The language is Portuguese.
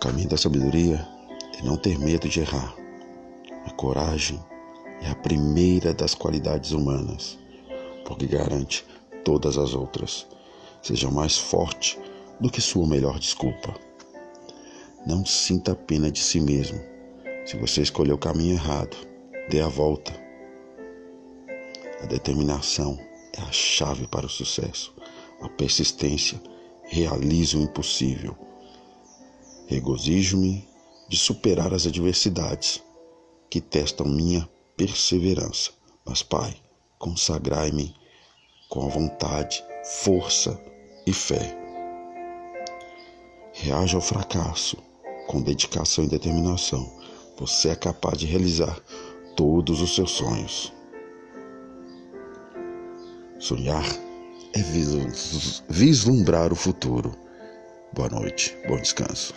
caminho da sabedoria é não ter medo de errar. A coragem é a primeira das qualidades humanas, porque garante todas as outras. Seja mais forte do que sua melhor desculpa. Não sinta pena de si mesmo. Se você escolheu o caminho errado, dê a volta. A determinação é a chave para o sucesso. A persistência realiza o impossível. Regozijo-me de superar as adversidades que testam minha perseverança. Mas, Pai, consagrai-me com a vontade, força e fé. Reaja ao fracasso com dedicação e determinação. Você é capaz de realizar todos os seus sonhos. Sonhar é vislumbrar o futuro. Boa noite, bom descanso.